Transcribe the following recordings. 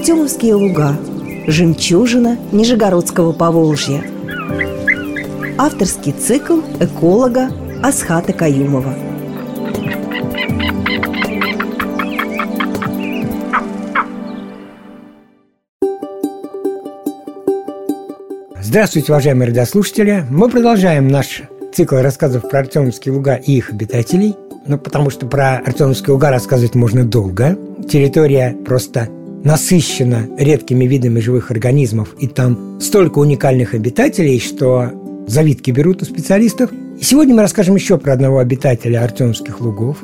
Артемовские луга. Жемчужина Нижегородского Поволжья. Авторский цикл эколога Асхата Каюмова. Здравствуйте, уважаемые радиослушатели! Мы продолжаем наш цикл рассказов про Артемовские луга и их обитателей. Ну, потому что про Артемовские луга рассказывать можно долго. Территория просто насыщена редкими видами живых организмов, и там столько уникальных обитателей, что завидки берут у специалистов. И сегодня мы расскажем еще про одного обитателя Артемских лугов,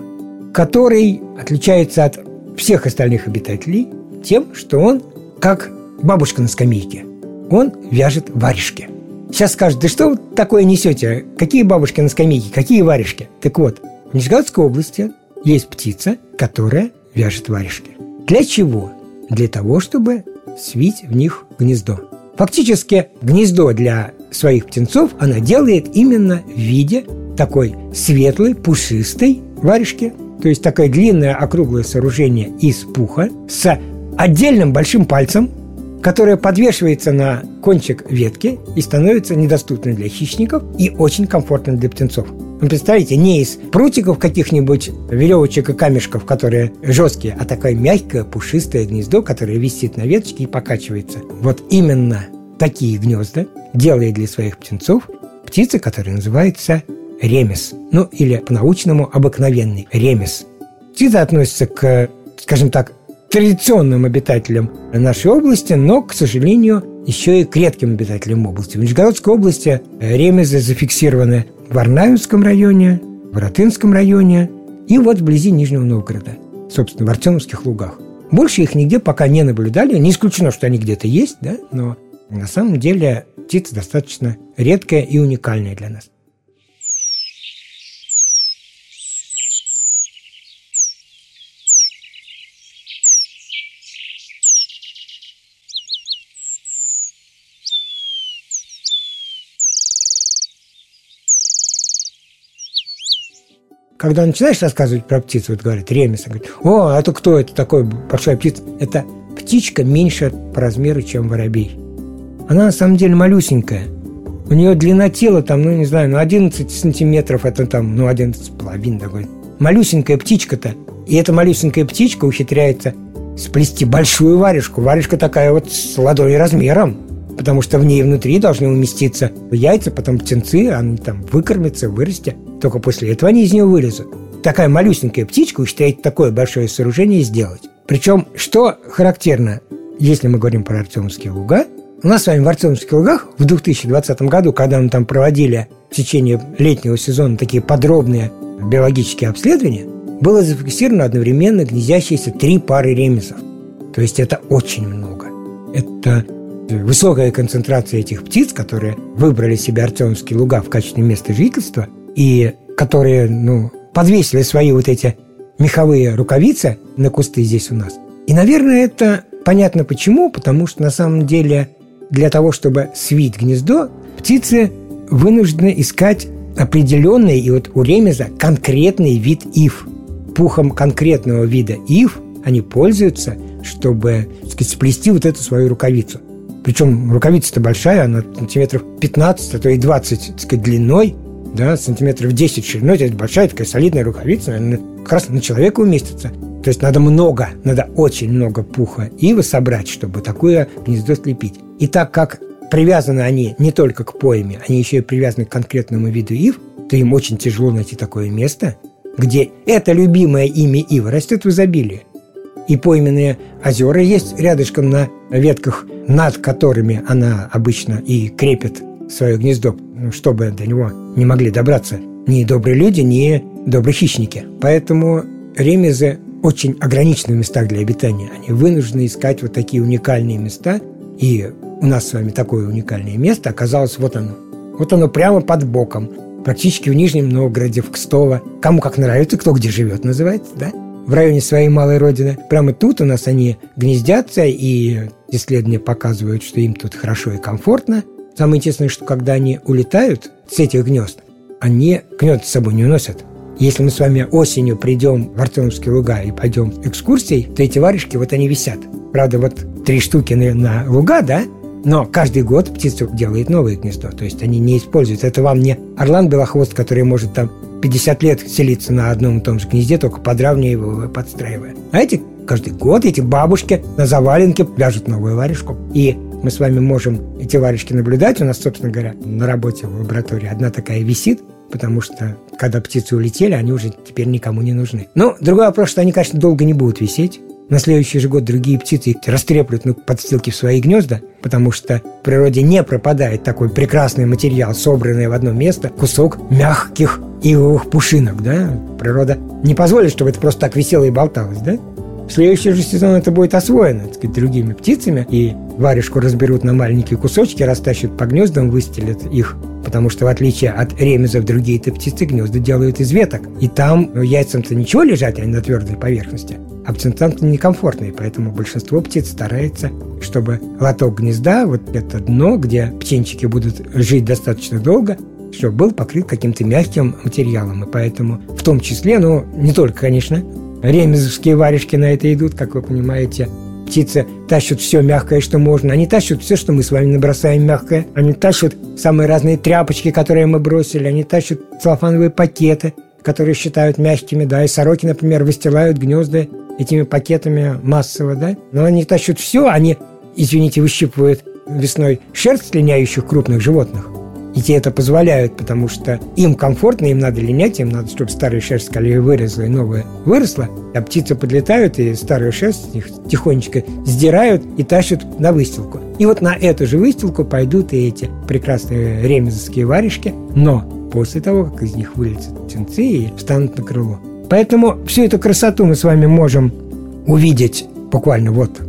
который отличается от всех остальных обитателей тем, что он как бабушка на скамейке – он вяжет варежки. Сейчас скажут, да что вы такое несете? Какие бабушки на скамейке, какие варежки? Так вот, в Нижегородской области есть птица, которая вяжет варежки. Для чего? Для того, чтобы свить в них гнездо. Фактически гнездо для своих птенцов она делает именно в виде такой светлой, пушистой варежки. То есть такое длинное округлое сооружение из пуха с отдельным большим пальцем, которая подвешивается на кончик ветки и становится недоступной для хищников и очень комфортной для птенцов. Вы представляете, не из прутиков каких-нибудь, веревочек и камешков, которые жесткие, а такое мягкое, пушистое гнездо, которое висит на веточке и покачивается. Вот именно такие гнезда делает для своих птенцов птица, которая называется ремес. Ну, или по-научному обыкновенный ремес. Птица относится к, скажем так, традиционным обитателям нашей области, но, к сожалению, еще и к редким обитателям области. В Нижегородской области ремезы зафиксированы в Арнаевском районе, в Ратынском районе и вот вблизи Нижнего Новгорода, собственно, в Артемовских лугах. Больше их нигде пока не наблюдали. Не исключено, что они где-то есть, да, но на самом деле птица достаточно редкая и уникальная для нас. Когда начинаешь рассказывать про птицу, вот говорят, ремес, говорит, о, это кто это такой большая птица? Это птичка меньше по размеру, чем воробей. Она на самом деле малюсенькая. У нее длина тела там, ну, не знаю, ну, 11 сантиметров, это там, ну, 11 с половиной такой. Малюсенькая птичка-то. И эта малюсенькая птичка ухитряется сплести большую варежку. Варежка такая вот с ладонь размером потому что в ней внутри должны уместиться яйца, потом птенцы, они там выкормятся, вырастят. Только после этого они из нее вылезут. Такая малюсенькая птичка считает такое большое сооружение сделать. Причем, что характерно, если мы говорим про Артемовские луга, у нас с вами в Артемовских лугах в 2020 году, когда мы там проводили в течение летнего сезона такие подробные биологические обследования, было зафиксировано одновременно гнездящиеся три пары ремесов. То есть это очень много. Это высокая концентрация этих птиц, которые выбрали себе Артемовские луга в качестве места жительства, и которые, ну, подвесили свои вот эти меховые рукавицы на кусты здесь у нас. И, наверное, это понятно почему, потому что на самом деле для того, чтобы свить гнездо, птицы вынуждены искать определенный, и вот у ремеза конкретный вид ив. Пухом конкретного вида ив они пользуются, чтобы сказать, сплести вот эту свою рукавицу. Причем рукавица-то большая, она сантиметров 15, а то и 20 так сказать, длиной, да, сантиметров 10 шириной, это большая такая солидная рукавица, наверное, как раз на человека уместится. То есть надо много, надо очень много пуха ивы собрать, чтобы такое гнездо слепить. И так как привязаны они не только к поэме, они еще и привязаны к конкретному виду ив, то им очень тяжело найти такое место, где это любимое имя ива растет в изобилии. И пойменные озера есть рядышком на ветках, над которыми она обычно и крепит свое гнездо, ну, чтобы до него не могли добраться ни добрые люди, ни добрые хищники. Поэтому ремезы очень ограничены в местах для обитания. Они вынуждены искать вот такие уникальные места. И у нас с вами такое уникальное место оказалось вот оно. Вот оно прямо под боком. Практически в Нижнем Новгороде, в Кстово. Кому как нравится, кто где живет, называется, да? в районе своей малой родины. Прямо тут у нас они гнездятся, и исследования показывают, что им тут хорошо и комфортно. Самое интересное, что когда они улетают с этих гнезд, они гнезд с собой не уносят. Если мы с вами осенью придем в Артемовские луга и пойдем экскурсией, то эти варежки, вот они висят. Правда, вот три штуки на, на луга, да, но каждый год птица делает новое гнездо. То есть они не используют. Это вам не орлан белохвост, который может там 50 лет селиться на одном и том же гнезде, только подравнивая его, подстраивая. А эти каждый год эти бабушки на заваленке вяжут новую варежку. И мы с вами можем эти варежки наблюдать. У нас, собственно говоря, на работе в лаборатории одна такая висит, потому что когда птицы улетели, они уже теперь никому не нужны. Но другой вопрос, что они, конечно, долго не будут висеть. На следующий же год другие птицы растреплют ну, подстилки в свои гнезда, потому что в природе не пропадает такой прекрасный материал, собранный в одно место, кусок мягких ивовых пушинок, да? Природа не позволит, чтобы это просто так висело и болталось, да? В следующий же сезон это будет освоено так сказать, другими птицами, и варежку разберут на маленькие кусочки, растащат по гнездам, выстелят их потому что в отличие от ремезов другие-то птицы гнезда делают из веток. И там яйцам-то ничего лежать, они на твердой поверхности. А птенцам-то некомфортные, поэтому большинство птиц старается, чтобы лоток гнезда, вот это дно, где птенчики будут жить достаточно долго, чтобы был покрыт каким-то мягким материалом. И поэтому в том числе, ну, не только, конечно, ремезовские варежки на это идут, как вы понимаете, птицы тащат все мягкое, что можно. Они тащат все, что мы с вами набросаем мягкое. Они тащат самые разные тряпочки, которые мы бросили. Они тащат целлофановые пакеты, которые считают мягкими, да. И сороки, например, выстилают гнезда этими пакетами массово, да. Но они тащат все, они, извините, выщипывают весной шерсть линяющих крупных животных. И те это позволяют, потому что им комфортно, им надо линять, им надо, чтобы старая шерсть скорее выросла и новая выросла. А птицы подлетают, и старую шерсть их тихонечко сдирают и тащат на выстилку. И вот на эту же выстилку пойдут и эти прекрасные ремезовские варежки, но после того, как из них вылетят птенцы и встанут на крыло. Поэтому всю эту красоту мы с вами можем увидеть буквально вот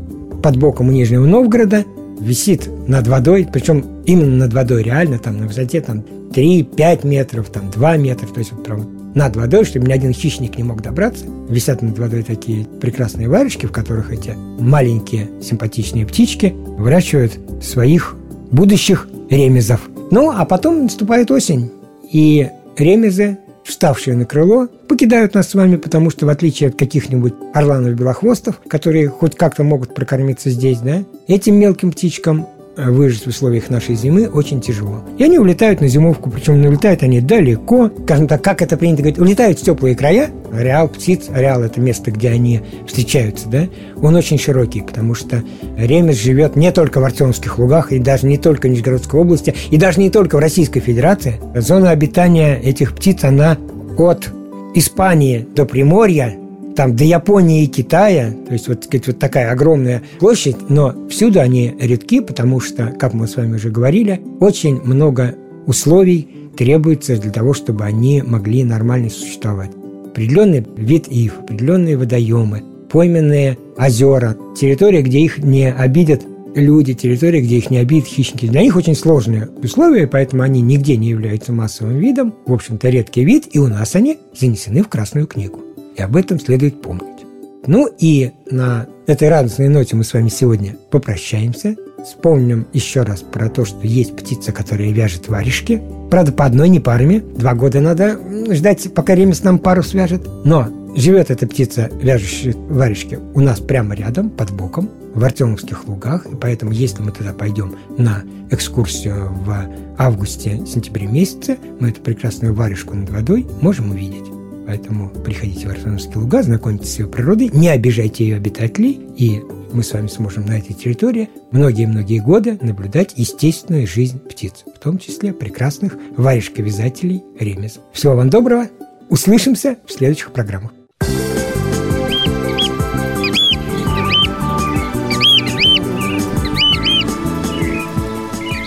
под боком у Нижнего Новгорода – висит над водой, причем именно над водой, реально там на высоте там 3-5 метров, там 2 метра, то есть вот прям над водой, чтобы ни один хищник не мог добраться. Висят над водой такие прекрасные варежки, в которых эти маленькие симпатичные птички выращивают своих будущих ремезов. Ну, а потом наступает осень, и ремезы вставшие на крыло, покидают нас с вами, потому что в отличие от каких-нибудь орланов-белохвостов, которые хоть как-то могут прокормиться здесь, да, этим мелким птичкам выжить в условиях нашей зимы очень тяжело. И они улетают на зимовку, причем улетают они далеко, скажем так, как это принято говорить, улетают в теплые края. Ареал птиц, ареал – это место, где они встречаются, да, он очень широкий, потому что ремес живет не только в Артемских лугах, и даже не только в Нижегородской области, и даже не только в Российской Федерации. Зона обитания этих птиц, она от Испании до Приморья там до Японии и Китая, то есть вот, сказать, вот такая огромная площадь, но всюду они редки, потому что, как мы с вами уже говорили, очень много условий требуется для того, чтобы они могли нормально существовать. Определенный вид ив, определенные водоемы, пойменные озера, территория, где их не обидят люди, территория, где их не обидят хищники. Для них очень сложные условия, поэтому они нигде не являются массовым видом. В общем-то, редкий вид, и у нас они занесены в Красную книгу. И об этом следует помнить. Ну и на этой радостной ноте мы с вами сегодня попрощаемся. Вспомним еще раз про то, что есть птица, которая вяжет варежки. Правда, по одной, не парами. Два года надо ждать, пока ремес нам пару свяжет. Но живет эта птица, вяжущая варежки, у нас прямо рядом, под боком, в Артемовских лугах. И поэтому, если мы туда пойдем на экскурсию в августе-сентябре месяце, мы эту прекрасную варежку над водой можем увидеть. Поэтому приходите в Арсеновские луга, знакомьтесь с ее природой, не обижайте ее обитателей, и мы с вами сможем на этой территории многие-многие годы наблюдать естественную жизнь птиц, в том числе прекрасных варежковязателей ремес. Всего вам доброго, услышимся в следующих программах.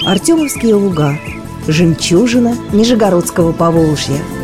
Артемовские луга. Жемчужина Нижегородского Поволжья –